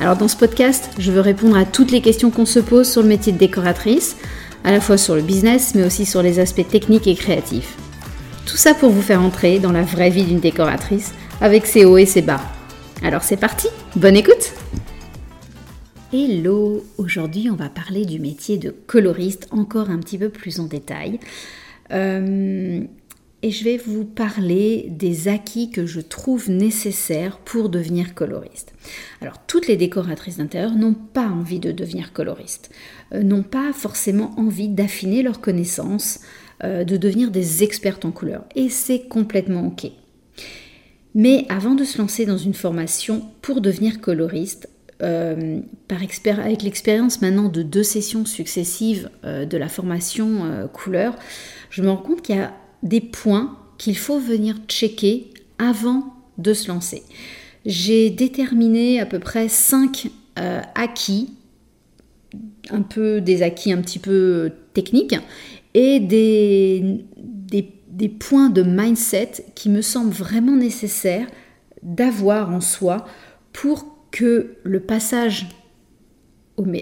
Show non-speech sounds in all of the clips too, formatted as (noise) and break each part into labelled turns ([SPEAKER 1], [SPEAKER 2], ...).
[SPEAKER 1] Alors dans ce podcast, je veux répondre à toutes les questions qu'on se pose sur le métier de décoratrice, à la fois sur le business, mais aussi sur les aspects techniques et créatifs. Tout ça pour vous faire entrer dans la vraie vie d'une décoratrice, avec ses hauts et ses bas. Alors c'est parti, bonne écoute Hello Aujourd'hui on va parler du métier de coloriste encore un petit peu plus en détail. Euh, et je vais vous parler des acquis que je trouve nécessaires pour devenir coloriste. Alors, toutes les décoratrices d'intérieur n'ont pas envie de devenir coloriste, euh, n'ont pas forcément envie d'affiner leurs connaissances, euh, de devenir des expertes en couleur, et c'est complètement ok. Mais avant de se lancer dans une formation pour devenir coloriste, euh, avec l'expérience maintenant de deux sessions successives de la formation couleur, je me rends compte qu'il y a des points qu'il faut venir checker avant de se lancer. J'ai déterminé à peu près 5 euh, acquis, un peu des acquis un petit peu techniques, et des, points de mindset qui me semblent vraiment nécessaires d'avoir en soi pour que le passage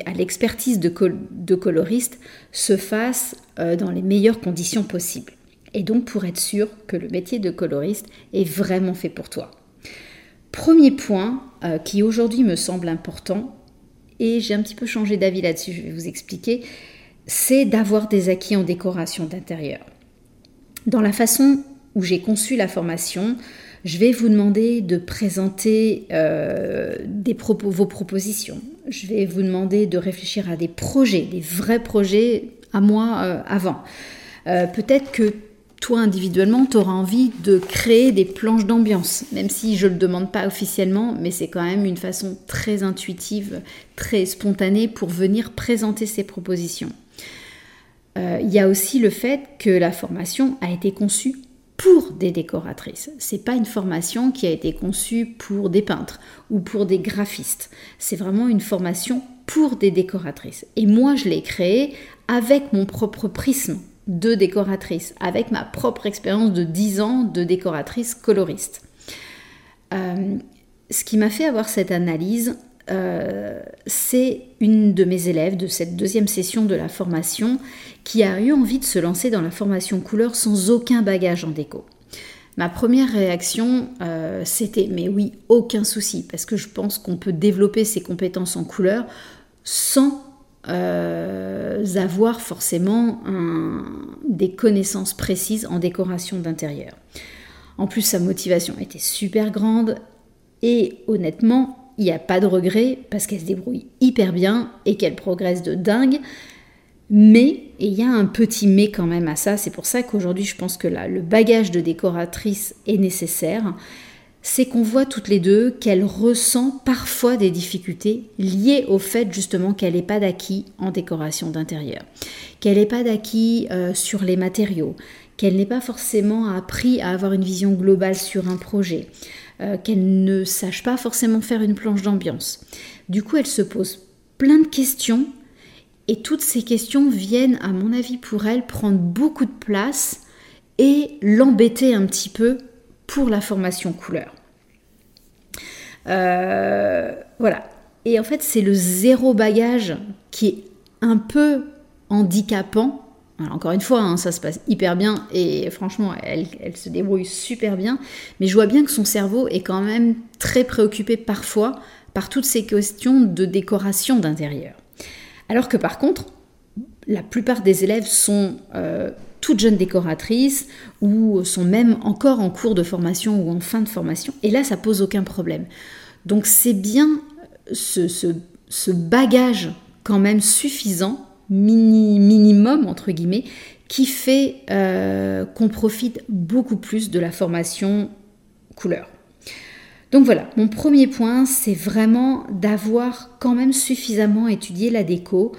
[SPEAKER 1] à l'expertise de, de, coloriste se fasse euh, dans les meilleures conditions possibles et donc pour être sûr que le métier de coloriste est vraiment fait pour toi. Premier point euh, qui aujourd'hui me semble important, et j'ai un petit peu changé d'avis là-dessus, je vais vous expliquer, c'est d'avoir des acquis en décoration d'intérieur. Dans la façon où j'ai conçu la formation, je vais vous demander de présenter euh, vos propositions. Je vais vous demander de réfléchir à des projets, des vrais projets à moi euh, avant. Peut-être que toi individuellement, tu auras envie de créer des planches d'ambiance, même si je ne le demande pas officiellement, mais c'est quand même une façon très intuitive, très spontanée pour venir présenter ses propositions. Euh, il y a aussi le fait que la formation a été conçue pour des décoratrices. C'est pas une formation qui a été conçue pour des peintres ou pour des graphistes. C'est vraiment une formation pour des décoratrices. Et moi, je l'ai créée avec mon propre prisme de décoratrice, avec ma propre expérience de 10 ans de décoratrice coloriste. Euh, ce qui m'a fait avoir cette analyse, euh, c'est une de mes élèves de cette deuxième session de la formation qui a eu envie de se lancer dans la formation couleur sans aucun bagage en déco. Ma première réaction, euh, c'était mais oui, aucun souci, parce que je pense qu'on peut développer ses compétences en couleur sans euh, avoir forcément des connaissances précises en décoration d'intérieur. En plus, sa motivation était super grande et honnêtement, il n'y a pas de regret parce qu'elle se débrouille hyper bien et qu'elle progresse de dingue. Mais, et il y a un petit mais quand même à ça, c'est pour ça qu'aujourd'hui je pense que le bagage de décoratrice est nécessaire c'est qu'on voit toutes les deux qu'elle ressent parfois des difficultés liées au fait justement qu'elle n'ait pas d'acquis en décoration d'intérieur, qu'elle n'ait pas d'acquis euh, sur les matériaux, qu'elle n'ait pas forcément appris à avoir une vision globale sur un projet, euh, qu'elle ne sache pas forcément faire une planche d'ambiance. Du coup, elle se pose plein de questions et toutes ces questions viennent, à mon avis, pour elle, prendre beaucoup de place et l'embêter un petit peu pour la formation couleur. Euh, voilà. Et en fait, c'est le zéro bagage qui est un peu handicapant. encore une fois, hein, ça se passe hyper bien et franchement, elle, se débrouille super bien. Mais je vois bien que son cerveau est quand même très préoccupé parfois par toutes ces questions de décoration d'intérieur. Alors que par contre, la plupart des élèves sont euh, toutes jeunes décoratrices ou sont même encore en cours de formation ou en fin de formation. Et là, ça pose aucun problème. Donc c'est bien ce, bagage quand même suffisant, minimum entre guillemets, qui fait euh, qu'on profite beaucoup plus de la formation couleur. Donc voilà, mon premier point, c'est vraiment d'avoir quand même suffisamment étudié la déco,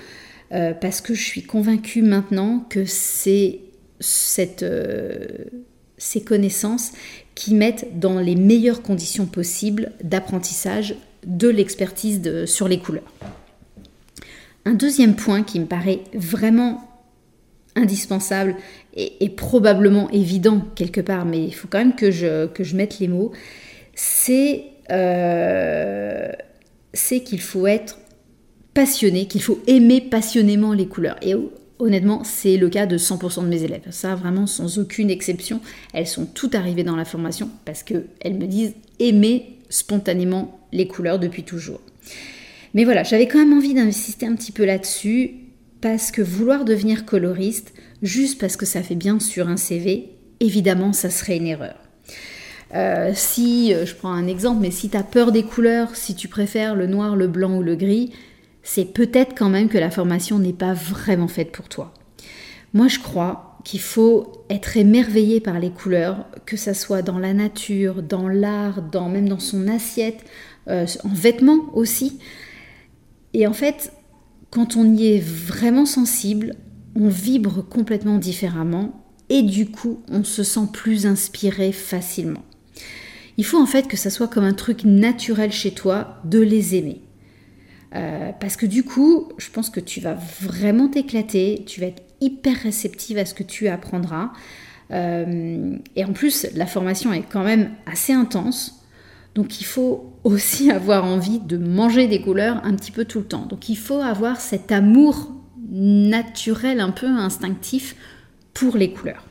[SPEAKER 1] euh, parce que je suis convaincue maintenant que c'est euh, ces connaissances qui mettent dans les meilleures conditions possibles d'apprentissage de l'expertise sur les couleurs. Un deuxième point qui me paraît vraiment indispensable et, probablement évident quelque part, mais il faut quand même que je, mette les mots, c'est euh, qu'il faut être passionné, qu'il faut aimer passionnément les couleurs. Et honnêtement, c'est le cas de 100% de mes élèves. Ça, vraiment, sans aucune exception, elles sont toutes arrivées dans la formation parce qu'elles me disent aimer spontanément les couleurs depuis toujours. Mais voilà, j'avais quand même envie d'insister un petit peu là-dessus parce que vouloir devenir coloriste, juste parce que ça fait bien sur un CV, évidemment, ça serait une erreur. Euh, si, euh, je prends un exemple, mais si tu as peur des couleurs, si tu préfères le noir, le blanc ou le gris, c'est peut-être quand même que la formation n'est pas vraiment faite pour toi. Moi, je crois qu'il faut être émerveillé par les couleurs, que ça soit dans la nature, dans l'art, dans, même dans son assiette, euh, en vêtements aussi. Et en fait, quand on y est vraiment sensible, on vibre complètement différemment et du coup, on se sent plus inspiré facilement. Il faut en fait que ça soit comme un truc naturel chez toi de les aimer. Euh, parce que du coup, je pense que tu vas vraiment t'éclater, tu vas être hyper réceptive à ce que tu apprendras. Euh, et en plus, la formation est quand même assez intense. Donc il faut aussi (laughs) avoir envie de manger des couleurs un petit peu tout le temps. Donc il faut avoir cet amour naturel, un peu instinctif pour les couleurs.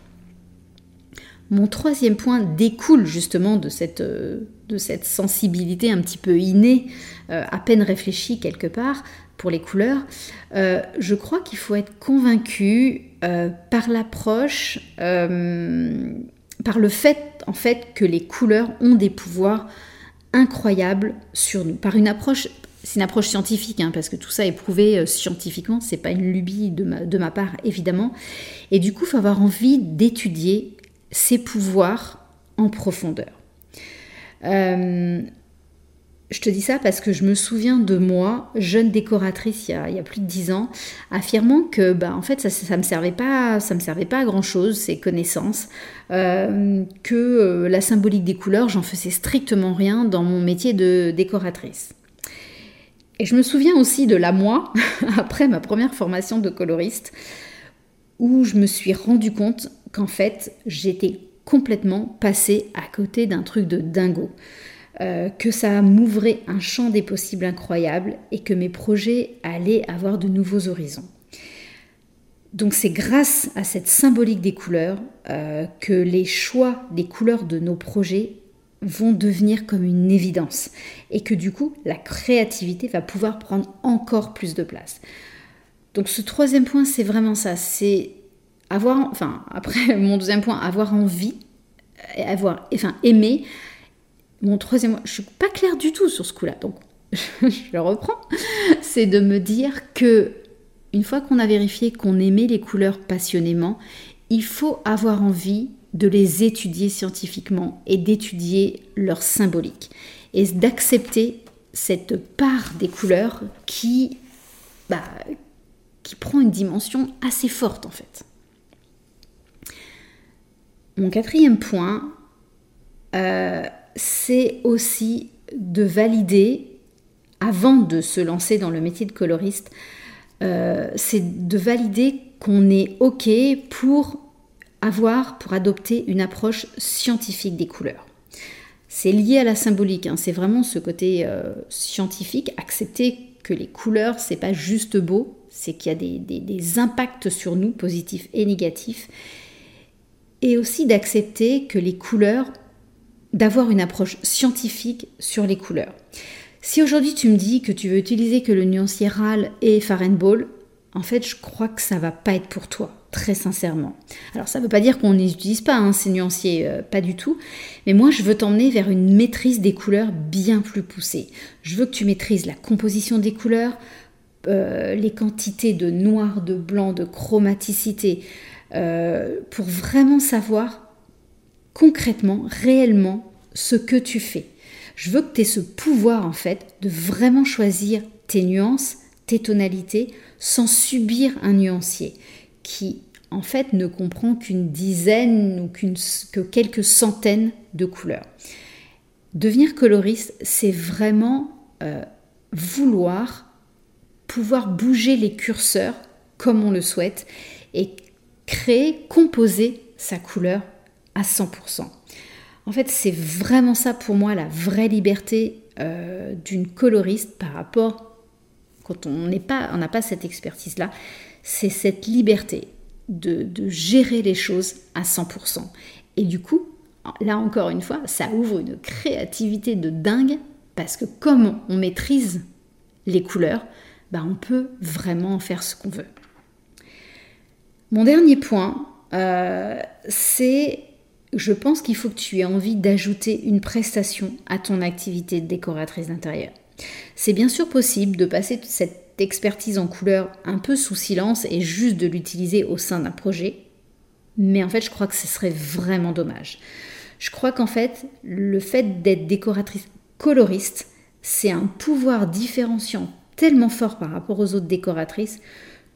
[SPEAKER 1] Mon troisième point découle justement de cette, euh, sensibilité un petit peu innée, euh, à peine réfléchie quelque part pour les couleurs. Euh, je crois qu'il faut être convaincu par l'approche, par le fait en fait que les couleurs ont des pouvoirs incroyables sur nous, par une approche c'est une approche scientifique, hein, parce que tout ça est prouvé scientifiquement, c'est pas une lubie de ma, de ma, part évidemment. Et du coup, il faut avoir envie d'étudier ses pouvoirs en profondeur. Euh, je te dis ça parce que je me souviens de moi, jeune décoratrice il y a, plus de dix ans, affirmant que bah, en fait ça, ça me servait pas, ça me servait pas à grand chose ces connaissances, euh, que euh, la symbolique des couleurs, j'en faisais strictement rien dans mon métier de décoratrice. Et je me souviens aussi de la moi (laughs) après ma première formation de coloriste où je me suis rendu compte qu'en fait, j'étais complètement passée à côté d'un truc de dingo. Euh, que ça m'ouvrait un champ des possibles incroyable et que mes projets allaient avoir de nouveaux horizons. Donc c'est grâce à cette symbolique des couleurs euh, que les choix des couleurs de nos projets vont devenir comme une évidence et que du coup la créativité va pouvoir prendre encore plus de place. Donc ce troisième point c'est vraiment ça, c'est avoir, enfin, après (laughs) mon deuxième point, avoir envie, avoir, enfin, aimer. Mon troisième point, je suis pas claire du tout sur ce coup-là, donc (laughs) je le reprends. C'est de me dire que une fois qu'on a vérifié qu'on aimait les couleurs passionnément, il faut avoir envie de les étudier scientifiquement et d'étudier leur symbolique et d'accepter cette part des couleurs qui, bah, qui prend une dimension assez forte en fait. Mon quatrième point, euh, c'est aussi de valider, avant de se lancer dans le métier de coloriste, euh, c'est de valider qu'on est OK pour avoir, pour adopter une approche scientifique des couleurs. C'est lié à la symbolique, hein. c'est vraiment ce côté euh, scientifique, accepter que les couleurs, c'est pas juste beau, c'est qu'il y a des impacts sur nous, positifs et négatifs, et aussi d'accepter que les couleurs, d'avoir une approche scientifique sur les couleurs. Si aujourd'hui tu me dis que tu veux utiliser que le nuancier RAL et Ball, en fait je crois que ça va pas être pour toi, très sincèrement. Alors ça ne veut pas dire qu'on les utilise pas, hein, ces nuanciers, euh, pas du tout, mais moi je veux t'emmener vers une maîtrise des couleurs bien plus poussée. Je veux que tu maîtrises la composition des couleurs, euh, les quantités de noir, de blanc, de chromaticité, euh, pour vraiment savoir concrètement, réellement, ce que tu fais. Je veux que tu aies ce pouvoir en fait de vraiment choisir tes nuances, tes tonalités, sans subir un nuancier qui en fait ne comprend qu'une dizaine ou que quelques centaines de couleurs. Devenir coloriste, c'est vraiment euh, vouloir pouvoir bouger les curseurs comme on le souhaite et créer, composer sa couleur à 100%. En fait, c'est vraiment ça pour moi la vraie liberté euh, d'une coloriste par rapport quand on n'a pas, pas cette expertise-là, c'est cette liberté de, de, gérer les choses à 100%. Et du coup, là encore une fois, ça ouvre une créativité de dingue parce que comme on maîtrise les couleurs, bah on peut vraiment en faire ce qu'on veut. Mon dernier point, euh, c'est, je pense qu'il faut que tu aies envie d'ajouter une prestation à ton activité de décoratrice d'intérieur. C'est bien sûr possible de passer cette expertise en couleur un peu sous silence et juste de l'utiliser au sein d'un projet, mais en fait je crois que ce serait vraiment dommage. Je crois qu'en fait le fait d'être décoratrice coloriste, c'est un pouvoir différenciant tellement fort par rapport aux autres décoratrices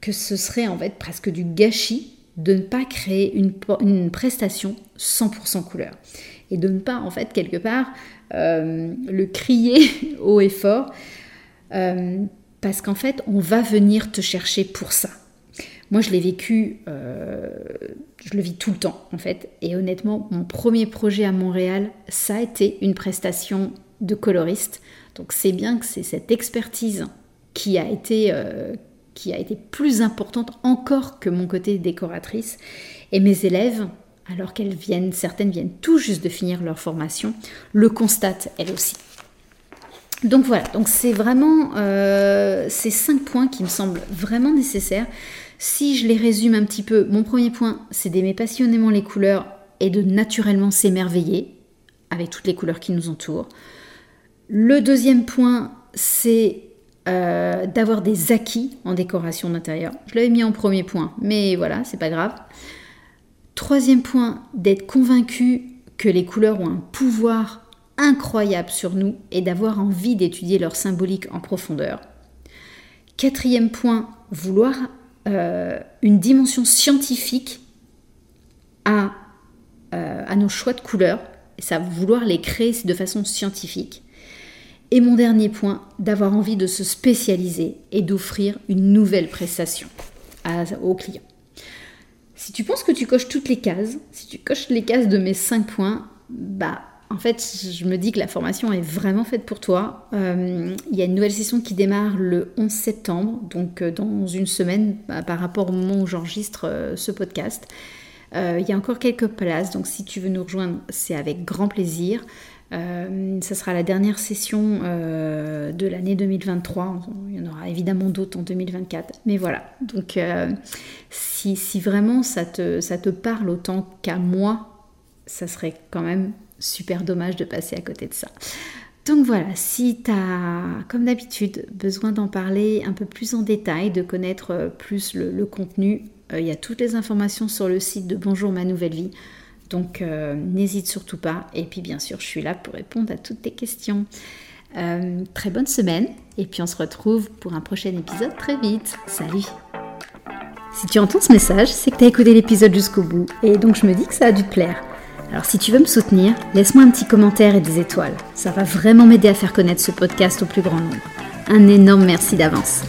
[SPEAKER 1] que ce serait en fait presque du gâchis de ne pas créer une, prestation 100% couleur. Et de ne pas en fait quelque part euh, le crier (laughs) haut et fort euh, parce qu'en fait on va venir te chercher pour ça. Moi je l'ai vécu, euh, je le vis tout le temps en fait. Et honnêtement mon premier projet à Montréal ça a été une prestation de coloriste. Donc c'est bien que c'est cette expertise qui a été qui a été plus importante encore que mon côté décoratrice. Et mes élèves, alors qu'elles viennent, certaines viennent tout juste de finir leur formation, le constatent elles aussi. Donc voilà, donc c'est vraiment euh, ces cinq points qui me semblent vraiment nécessaires. Si je les résume un petit peu, mon premier point, c'est d'aimer passionnément les couleurs et de naturellement s'émerveiller avec toutes les couleurs qui nous entourent. Le deuxième point, c'est euh, d'avoir des acquis en décoration d'intérieur. Je l'avais mis en premier point, mais voilà, c'est pas grave. Troisième point, d'être convaincu que les couleurs ont un pouvoir incroyable sur nous et d'avoir envie d'étudier leur symbolique en profondeur. Quatrième point, vouloir euh, une dimension scientifique à, euh, à nos choix de couleurs, et ça vouloir les créer de façon scientifique. Et mon dernier point, d'avoir envie de se spécialiser et d'offrir une nouvelle prestation aux clients. Si tu penses que tu coches toutes les cases, si tu coches les cases de mes 5 points, bah en fait, je me dis que la formation est vraiment faite pour toi. Euh, il y a une nouvelle session qui démarre le 11 septembre, donc euh, dans une semaine bah, par rapport au moment où j'enregistre euh, ce podcast. il y a encore quelques places, donc si tu veux nous rejoindre, c'est avec grand plaisir. Euh, ça sera la dernière session euh, de l'année 2023. Il y en aura évidemment d'autres en 2024. Mais voilà. Donc, euh, si, vraiment ça te, ça te parle autant qu'à moi, ça serait quand même super dommage de passer à côté de ça. Donc voilà, si tu as, comme d'habitude, besoin d'en parler un peu plus en détail, de connaître plus le contenu, il y a toutes les informations sur le site de Bonjour ma nouvelle vie. Donc euh, n'hésite surtout pas. Et puis bien sûr, je suis là pour répondre à toutes tes questions. Euh, très bonne semaine. Et puis on se retrouve pour un prochain épisode très vite. Salut Si tu entends ce message, c'est que tu as écouté l'épisode jusqu'au bout. Et donc je me dis que ça a dû te plaire. Alors si tu veux me soutenir, laisse-moi un petit commentaire et des étoiles. Ça va vraiment m'aider à faire connaître ce podcast au plus grand nombre. Un énorme merci d'avance.